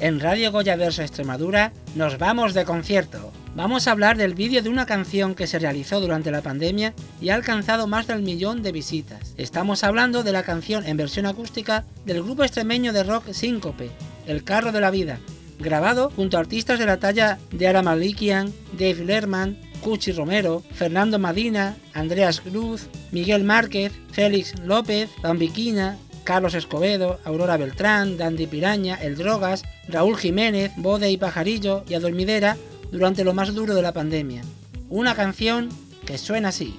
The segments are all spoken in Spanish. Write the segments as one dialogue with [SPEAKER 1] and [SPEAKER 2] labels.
[SPEAKER 1] En Radio Goya Verso Extremadura nos vamos de concierto. Vamos a hablar del vídeo de una canción que se realizó durante la pandemia y ha alcanzado más del millón de visitas. Estamos hablando de la canción en versión acústica del grupo extremeño de rock Síncope, El Carro de la Vida, grabado junto a artistas de la talla de Ara Malikian, Dave Lerman, Cuchi Romero, Fernando Madina, Andreas Cruz, Miguel Márquez, Félix López, Bambiquina, Carlos Escobedo, Aurora Beltrán, Dandy Piraña, El Drogas, Raúl Jiménez, Bode y Pajarillo y Adormidera durante lo más duro de la pandemia. Una canción que suena así.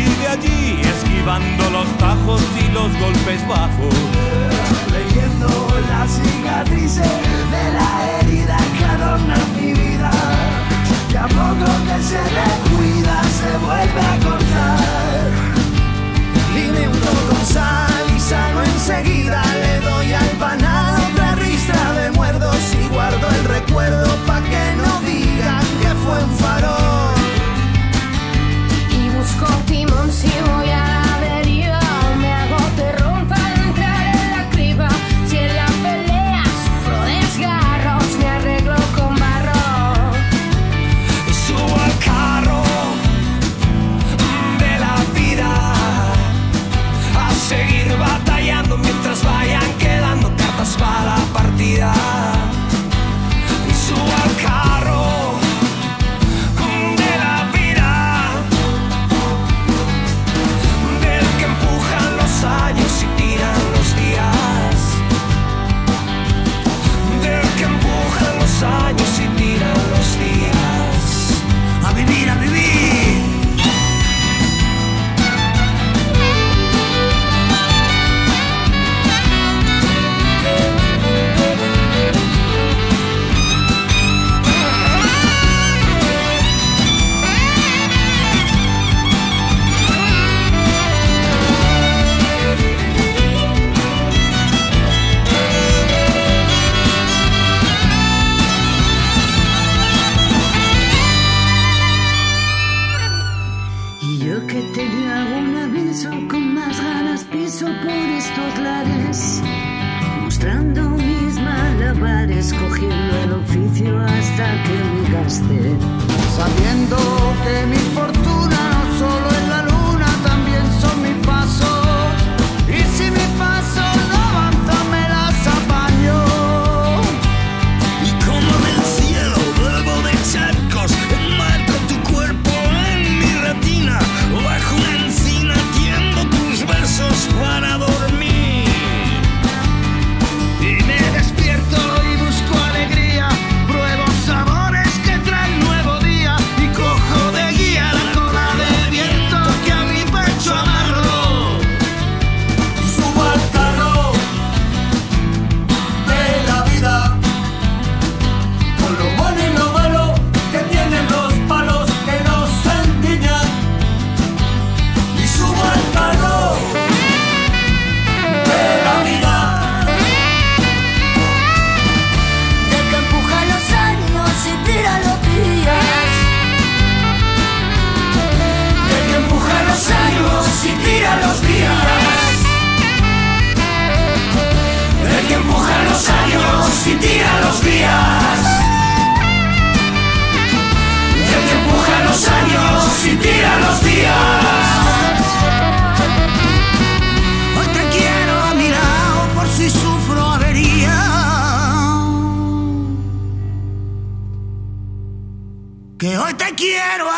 [SPEAKER 2] cojo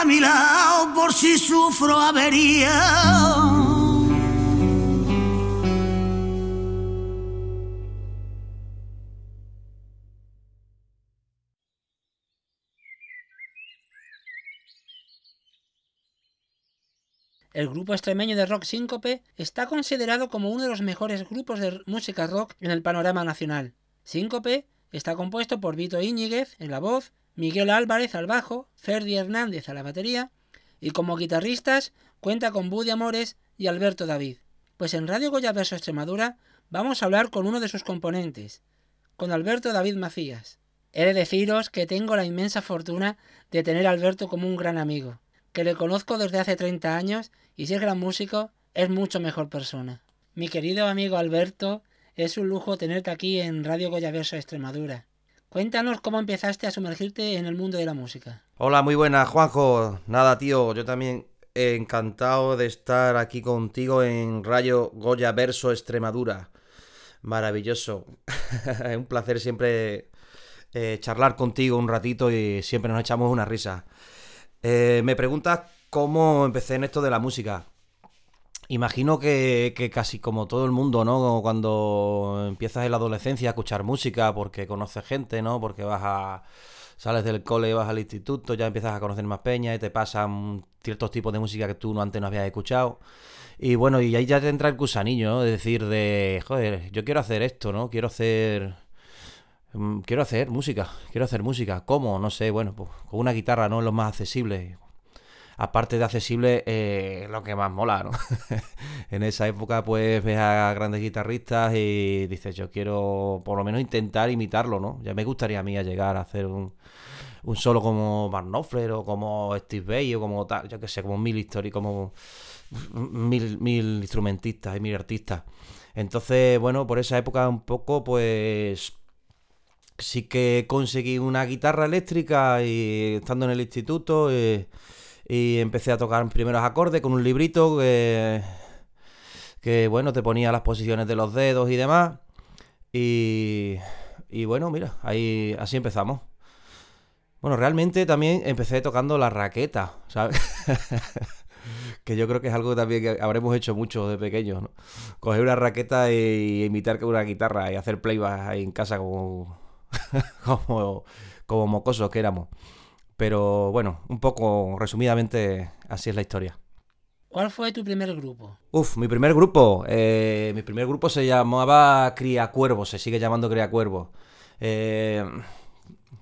[SPEAKER 2] mi lado por si sufro avería.
[SPEAKER 1] El grupo extremeño de rock Síncope está considerado como uno de los mejores grupos de música rock en el panorama nacional. Síncope está compuesto por Vito Íñiguez en la voz, Miguel Álvarez al bajo, Ferdi Hernández a la batería y como guitarristas cuenta con Buddy Amores y Alberto David. Pues en Radio Goya Verso Extremadura vamos a hablar con uno de sus componentes, con Alberto David Macías. He de deciros que tengo la inmensa fortuna de tener a Alberto como un gran amigo que le conozco desde hace 30 años y si es gran músico, es mucho mejor persona. Mi querido amigo Alberto, es un lujo tenerte aquí en Radio Goyaverso Extremadura. Cuéntanos cómo empezaste a sumergirte en el mundo de la música.
[SPEAKER 3] Hola, muy buenas, Juanjo. Nada, tío, yo también encantado de estar aquí contigo en Radio Goya Verso Extremadura. Maravilloso. es un placer siempre eh, charlar contigo un ratito y siempre nos echamos una risa. Eh, me preguntas cómo empecé en esto de la música. Imagino que, casi como todo el mundo, ¿no? Cuando empiezas en la adolescencia a escuchar música porque conoces gente, ¿no? Porque vas a... Sales del cole, vas al instituto, ya empiezas a conocer más peña y te pasan ciertos tipos de música que tú antes no habías escuchado. Y bueno, y ahí ya te entra el gusanillo, ¿no? De decir de, joder, yo quiero hacer esto, ¿no? Quiero hacer Mm, quiero hacer música, quiero hacer música. ¿Cómo? No sé, bueno, pues con una guitarra no es lo más accesible. Aparte de accesible, eh, lo que más mola, ¿no? en esa época, pues ves a grandes guitarristas y dices, yo quiero por lo menos intentar imitarlo, ¿no? Ya me gustaría a mí llegar a hacer un, solo como Van Knopfler o como Steve Bay o como tal, yo que sé, como mil historias, como mil, mil instrumentistas y mil artistas. Entonces, bueno, por esa época un poco, pues sí que conseguí una guitarra eléctrica y estando en el instituto eh, y empecé a tocar primeros acordes con un librito que, que, bueno, te ponía las posiciones de los dedos y demás. Y, y bueno, mira, ahí así empezamos. Bueno, realmente también empecé tocando la raqueta, ¿sabes? que yo creo que es algo también que habremos hecho mucho de pequeños, ¿no? Coger una raqueta y imitar una guitarra y hacer playback ahí en casa como, como, como mocosos que éramos. Pero bueno, un poco resumidamente así es la historia.
[SPEAKER 1] ¿Cuál fue tu primer grupo?
[SPEAKER 3] Uf, mi primer grupo. Eh, mi primer grupo se llamaba Cría Cuervo, se sigue llamando Cría Cuervo. Eh,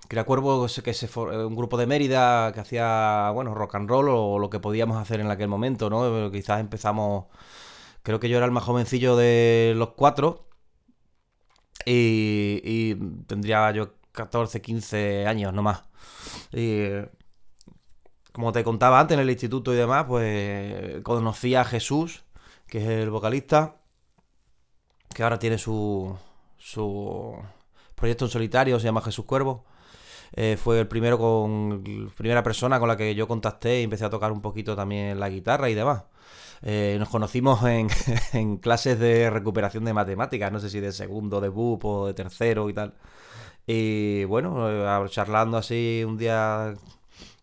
[SPEAKER 3] Cría Cuervo, que se un grupo de Mérida que hacía, bueno, rock and roll o lo que podíamos hacer en aquel momento, ¿no? Quizás empezamos, creo que yo era el más jovencillo de los cuatro y, tendría yo 14, 15 años nomás. Y como te contaba antes en el instituto y demás, pues conocí a Jesús, que es el vocalista, que ahora tiene su, su proyecto en solitario, se llama Jesús Cuervo. Eh, fue el primero con primera persona con la que yo contacté y empecé a tocar un poquito también la guitarra y demás. Eh, nos conocimos en, clases de recuperación de matemáticas, no sé si de segundo, de BUP o de tercero y tal. Y bueno, eh, charlando así un día,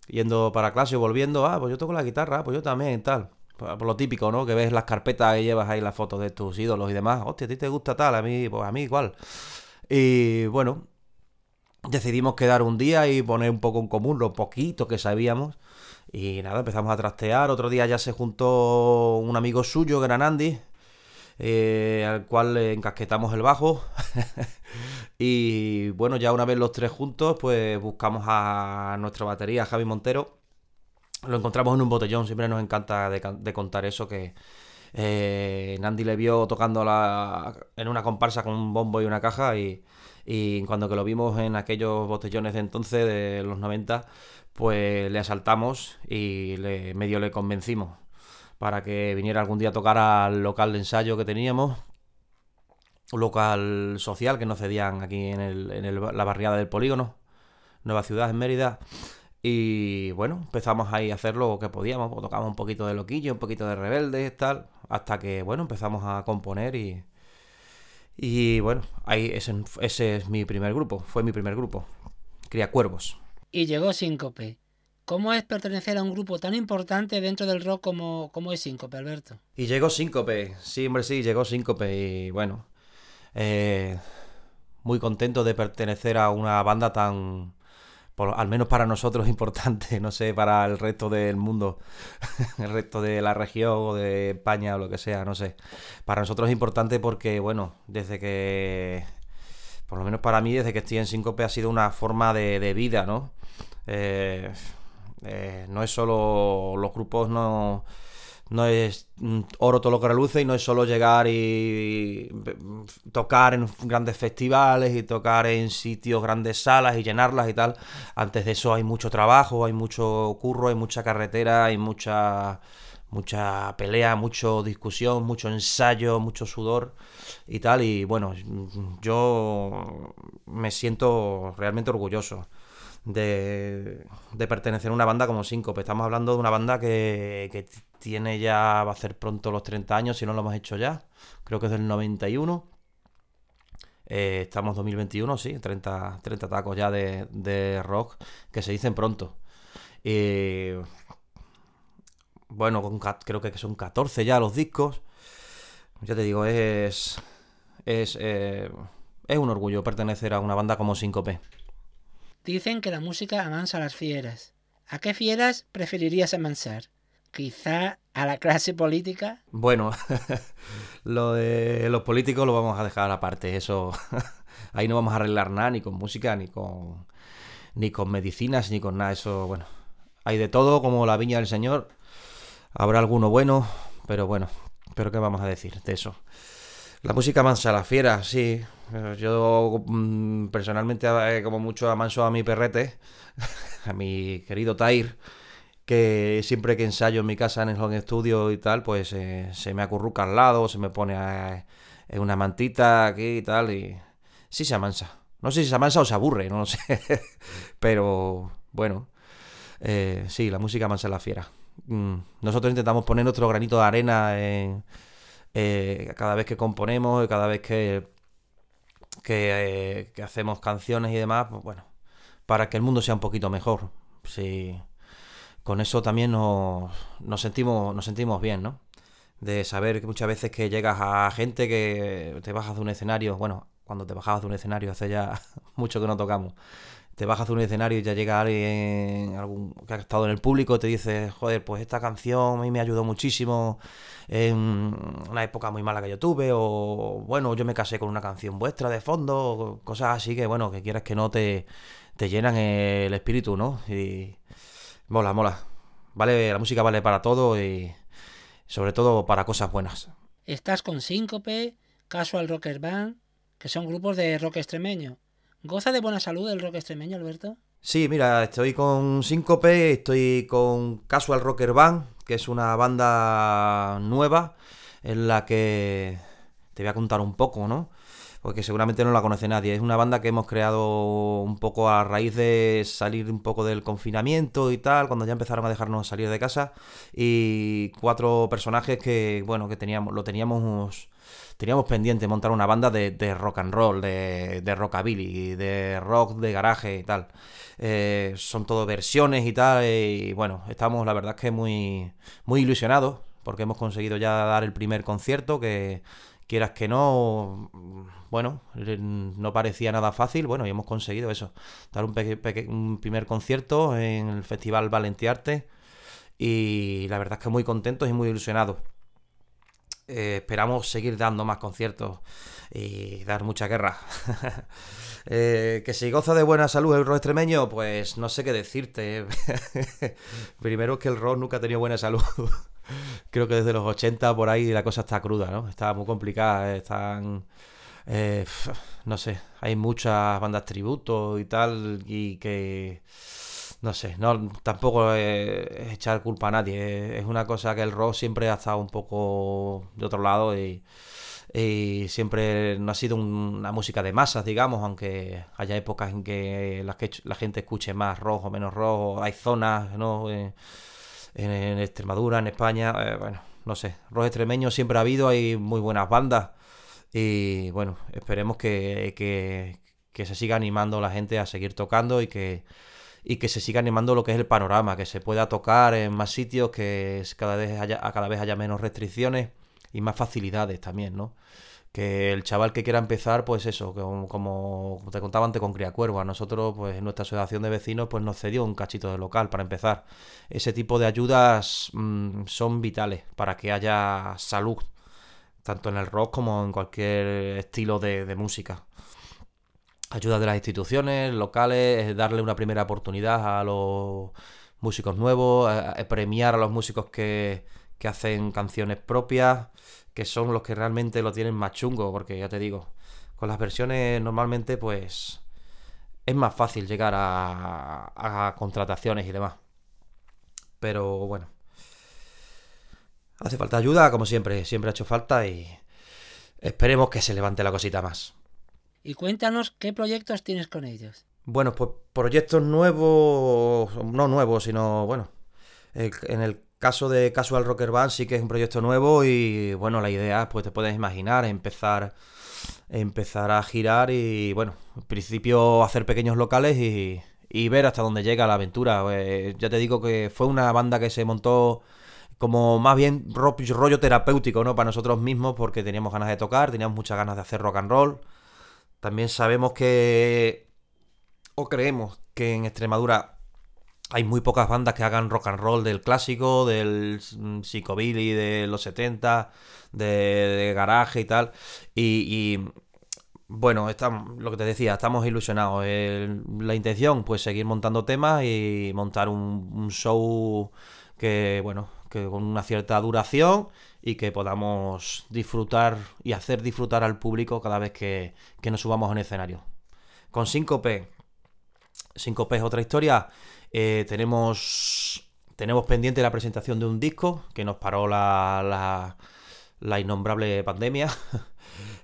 [SPEAKER 3] yendo para clase y volviendo, ah, pues yo toco la guitarra, pues yo también, tal. Por, lo típico, ¿no? Que ves las carpetas y llevas ahí las fotos de tus ídolos y demás. Hostia, a ti te gusta tal, a mí, pues a mí igual. Y bueno, decidimos quedar un día y poner un poco en común lo poquito que sabíamos y nada, empezamos a trastear. Otro día ya se juntó un amigo suyo, Granandi, eh, al cual le encasquetamos el bajo. y bueno, ya una vez los tres juntos, pues buscamos a nuestra batería, Javi Montero. Lo encontramos en un botellón, siempre nos encanta de, contar eso, que eh, Nandi le vio tocando en una comparsa con un bombo y una caja y, y cuando que lo vimos en aquellos botellones de entonces, de los 90, pues le asaltamos y medio le convencimos para que viniera algún día a tocar al local de ensayo que teníamos, un local social que nos cedían aquí en, el, en la barriada del polígono, Nueva Ciudad, en Mérida. Y bueno, empezamos ahí a hacer lo que podíamos, pues tocamos un poquito de loquillo, un poquito de rebeldes, tal, hasta que bueno, empezamos a componer y... Y bueno, ahí ese, ese es mi primer grupo, fue mi primer grupo, Cría Cuervos.
[SPEAKER 1] Y llegó Síncope. ¿Cómo es pertenecer a un grupo tan importante dentro del rock como, como es Síncope, Alberto?
[SPEAKER 3] Y llegó Síncope, sí, hombre, sí, llegó Síncope y bueno, eh, muy contento de pertenecer a una banda tan, al menos para nosotros, importante, no sé, para el resto del mundo, el resto de la región o de España o lo que sea, no sé. Para nosotros es importante porque, bueno, desde que, por lo menos para mí, desde que estoy en Síncope ha sido una forma de, de vida, ¿no? Eh, eh, no es solo los grupos, no, no es oro todo lo que reluce y no es solo llegar y tocar en grandes festivales y tocar en sitios, grandes salas y llenarlas y tal. Antes de eso hay mucho trabajo, hay mucho curro, hay mucha carretera, hay mucha mucha pelea, mucha discusión, mucho ensayo, mucho sudor y tal. Y bueno, yo me siento realmente orgulloso de, pertenecer a una banda como Síncope. Estamos hablando de una banda que, tiene ya, va a ser pronto los 30 años, si no lo hemos hecho ya. Creo que es del 91. Eh, estamos 2021, sí, 30, 30 tacos ya de, rock que se dicen pronto. Y bueno, creo que son 14 ya los discos. Ya te digo, es. Es, eh, es un orgullo pertenecer a una banda como Síncope.
[SPEAKER 1] Dicen que la música amansa a las fieras. ¿A qué fieras preferirías amansar? Quizá a la clase política.
[SPEAKER 3] Bueno, lo de los políticos lo vamos a dejar aparte. Eso, ahí no vamos a arreglar nada, ni con música, ni con, ni con medicinas, ni con nada. Eso, bueno, hay de todo, como la viña del Señor. Habrá alguno bueno, pero bueno, pero qué vamos a decir de eso. La música mansa la fiera, sí. Yo mm, personalmente, eh, como mucho, amanso a mi perrete, a mi querido Tair, que siempre que ensayo en mi casa en el home studio y tal, pues eh, se me acurruca al lado, se me pone en una mantita aquí y tal, y sí se amansa. No sé si se amansa o se aburre, no lo sé. Pero bueno, eh, sí, la música mansa la fiera. Mm, nosotros intentamos poner nuestro granito de arena en eh, cada vez que componemos, cada vez que, que, hacemos canciones y demás, pues bueno, para que el mundo sea un poquito mejor. Sí, con eso también nos, nos, sentimos, nos sentimos bien, ¿no? De saber que muchas veces que llegas a gente que te bajas de un escenario, bueno, cuando te bajabas de un escenario hace ya mucho que no tocamos, te bajas de un escenario y ya llega alguien que ha estado en el público te dice, joder, pues esta canción a mí me ayudó muchísimo en una época muy mala que yo tuve, o bueno, yo me casé con una canción vuestra de fondo, cosas así que, bueno, que quieras que no te, te llenan el espíritu, ¿no? Y mola, mola. Vale, la música vale para todo y sobre todo para cosas buenas.
[SPEAKER 1] Estás con Síncope, Casual Rocker Band, que son grupos de rock extremeño. ¿Goza de buena salud el rock extremeño, Alberto?
[SPEAKER 3] Sí, mira, estoy con Síncope, estoy con Casual Rocker Band, que es una banda nueva en la que te voy a contar un poco, ¿no? Porque seguramente no la conoce nadie. Es una banda que hemos creado un poco a raíz de salir un poco del confinamiento y tal, cuando ya empezaron a dejarnos salir de casa. Y cuatro personajes que, bueno, que teníamos, lo teníamos teníamos pendiente montar una banda de, rock and roll, de, de, rockabilly, de rock de garaje y tal. Eh, son todo versiones y tal, y bueno, estamos la verdad es que muy, muy ilusionados porque hemos conseguido ya dar el primer concierto que quieras que no, bueno, no parecía nada fácil, bueno, y hemos conseguido eso, dar un, un primer concierto en el Festival Valentiarte y la verdad es que muy contentos y muy ilusionados. Eh, esperamos seguir dando más conciertos y dar mucha guerra. Eh, que si goza de buena salud el rock extremeño, pues no sé qué decirte. Primero que el rock nunca ha tenido buena salud. Creo que desde los 80 por ahí la cosa está cruda, ¿no? Está muy complicada, están... Eh, no sé, hay muchas bandas tributo y tal, y que no sé, no, tampoco es echar culpa a nadie. Es una cosa que el rock siempre ha estado un poco de otro lado y, siempre no ha sido una música de masas, digamos, aunque haya épocas en que la, que la gente escuche más rock o menos rock. Hay zonas, ¿no? En, Extremadura, en España, eh, bueno, no sé. Rock extremeño siempre ha habido, hay muy buenas bandas. Y bueno, esperemos que, que se siga animando la gente a seguir tocando y que y que se siga animando lo que es el panorama, que se pueda tocar en más sitios, que cada vez haya, cada vez haya menos restricciones y más facilidades también, ¿no? Que el chaval que quiera empezar, pues eso, como, te contaba antes con Cría Cuervo, a nosotros, pues en nuestra asociación de vecinos, pues nos cedió un cachito de local para empezar. Ese tipo de ayudas mm, son vitales para que haya salud, tanto en el rock como en cualquier estilo de música ayuda de las instituciones locales, darle una primera oportunidad a los músicos nuevos, premiar a los músicos que, que hacen canciones propias, que son los que realmente lo tienen más chungo, porque ya te digo, con las versiones normalmente pues es más fácil llegar a, a contrataciones y demás. Pero bueno, hace falta ayuda, como siempre, siempre ha hecho falta y esperemos que se levante la cosita más.
[SPEAKER 1] Y cuéntanos qué proyectos tienes con ellos.
[SPEAKER 3] Bueno, pues proyectos nuevos, no nuevos, sino bueno, en el caso de Casual Rocker Band sí que es un proyecto nuevo y bueno, la idea, pues te puedes imaginar, empezar, empezar a girar y bueno, en principio hacer pequeños locales y, y ver hasta dónde llega la aventura. Eh, ya te digo que fue una banda que se montó como más bien rollo terapéutico, ¿no? Para nosotros mismos porque teníamos ganas de tocar, teníamos muchas ganas de hacer rock and roll. También sabemos que, o creemos que en Extremadura hay muy pocas bandas que hagan rock and roll del clásico, del psicobilly de los 70, de, garaje y tal. Y, bueno, lo que te decía, estamos ilusionados. la intención, pues seguir montando temas y montar un, un show que, bueno, que con una cierta duración y que podamos disfrutar y hacer disfrutar al público cada vez que, nos subamos en escenario. Con 5P, 5P es otra historia. Eh, tenemos, tenemos pendiente la presentación de un disco que nos paró la, la, la innombrable pandemia.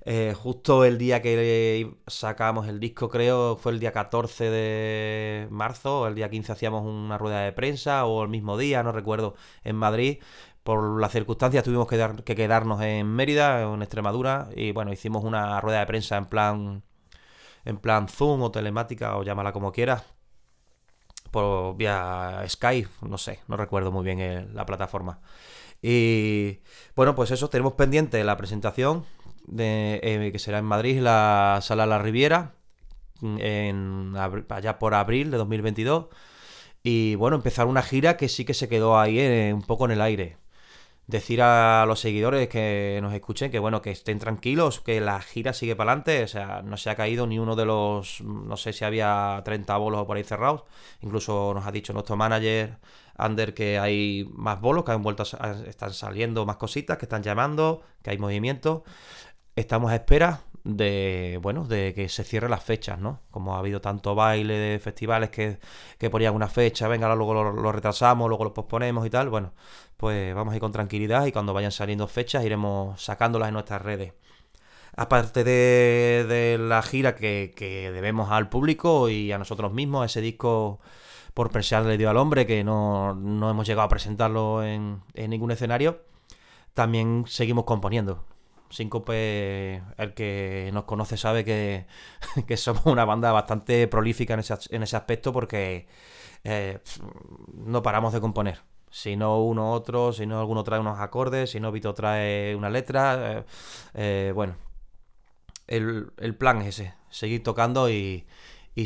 [SPEAKER 3] Eh, justo el día que sacamos el disco, creo, fue el día 14 de marzo, el día 15 hacíamos una rueda de prensa, o el mismo día, no recuerdo, en Madrid. Por las circunstancias tuvimos que, dar, que quedarnos en Mérida, en Extremadura, y bueno, hicimos una rueda de prensa en plan, en plan Zoom o telemática, o llámala como quieras, por vía Skype, no sé, no recuerdo muy bien la plataforma. Y bueno, pues eso, tenemos pendiente la presentación de, eh, que será en Madrid, la Sala La Riviera, en, allá por abril de 2022. Y bueno, empezar una gira que sí que se quedó ahí eh, un poco en el aire. Decir a los seguidores que nos escuchen que bueno, que estén tranquilos, que la gira sigue para adelante, o sea, no se ha caído ni uno de los, no sé si había 30 bolos por ahí cerrados, incluso nos ha dicho nuestro manager Ander que hay más bolos, que han vuelto están saliendo más cositas, que están llamando, que hay movimiento. Estamos a espera de bueno de que se cierren las fechas no como ha habido tanto baile de festivales que, que ponían una fecha venga luego lo, retrasamos luego lo posponemos y tal bueno pues vamos a ir con tranquilidad y cuando vayan saliendo fechas iremos sacándolas en nuestras redes. Aparte de, de la gira que, que, debemos al público y a nosotros mismos ese disco por presión le dio al hombre que no, no hemos llegado a presentarlo en, en ningún escenario también seguimos componiendo Síncope, el que nos conoce sabe que, somos una banda bastante prolífica en ese, en ese aspecto porque eh, no paramos de componer. Si no uno otro, si no alguno trae unos acordes, si no Vito trae una letra. Eh, eh, bueno, el, plan es ese, seguir tocando y,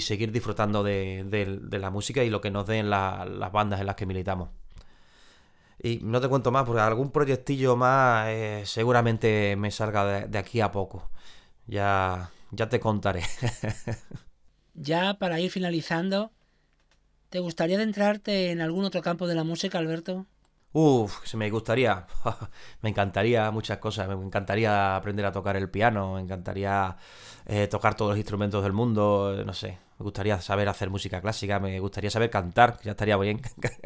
[SPEAKER 3] seguir disfrutando de, la música y lo que nos den las bandas en las que militamos. Y no te cuento más, porque algún proyectillo más eh, seguramente me salga de, aquí a poco. Ya, ya te contaré.
[SPEAKER 1] ya para ir finalizando, ¿te gustaría adentrarte en algún otro campo de la música, Alberto?
[SPEAKER 3] Uf, se me gustaría, me encantaría muchas cosas, me encantaría aprender a tocar el piano, me encantaría eh, tocar todos los instrumentos del mundo, no sé, me gustaría saber hacer música clásica, me gustaría saber cantar, ya estaría bien.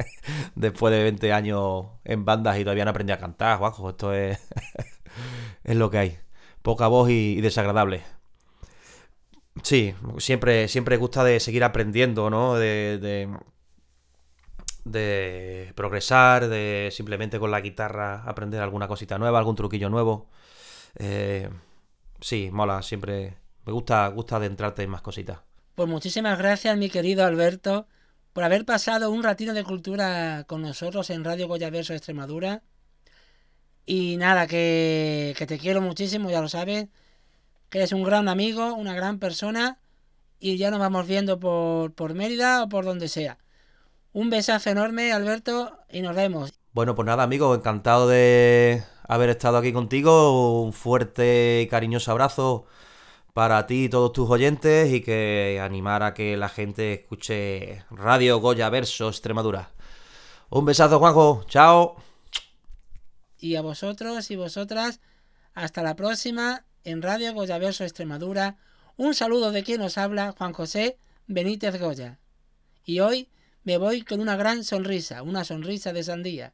[SPEAKER 3] Después de 20 años en bandas y todavía no aprendí a cantar, esto es, es lo que hay. Poca voz y, desagradable. Sí, siempre, siempre gusta de seguir aprendiendo, ¿no? De, de, progresar, de simplemente con la guitarra aprender alguna cosita nueva, algún truquillo nuevo. Eh, sí, mola, siempre me gusta, gusta adentrarte en más cositas.
[SPEAKER 1] Pues muchísimas gracias, mi querido Alberto, por haber pasado un ratito de cultura con nosotros en Radio Goyaverso Extremadura. Y nada, que, que te quiero muchísimo, ya lo sabes, que eres un gran amigo, una gran persona, y ya nos vamos viendo por, por Mérida o por donde sea. Un besazo enorme, Alberto, y nos vemos.
[SPEAKER 3] Bueno, pues nada, amigo, encantado de haber estado aquí contigo. Un fuerte y cariñoso abrazo para ti y todos tus oyentes y que animar a que la gente escuche Radio Goya Verso Extremadura. Un besazo, Juanjo. Chao.
[SPEAKER 1] Y a vosotros y vosotras, hasta la próxima en Radio Goya Verso Extremadura. Un saludo de quien nos habla, Juan José Benítez Goya. Y hoy me voy con una gran sonrisa, una sonrisa de sandía.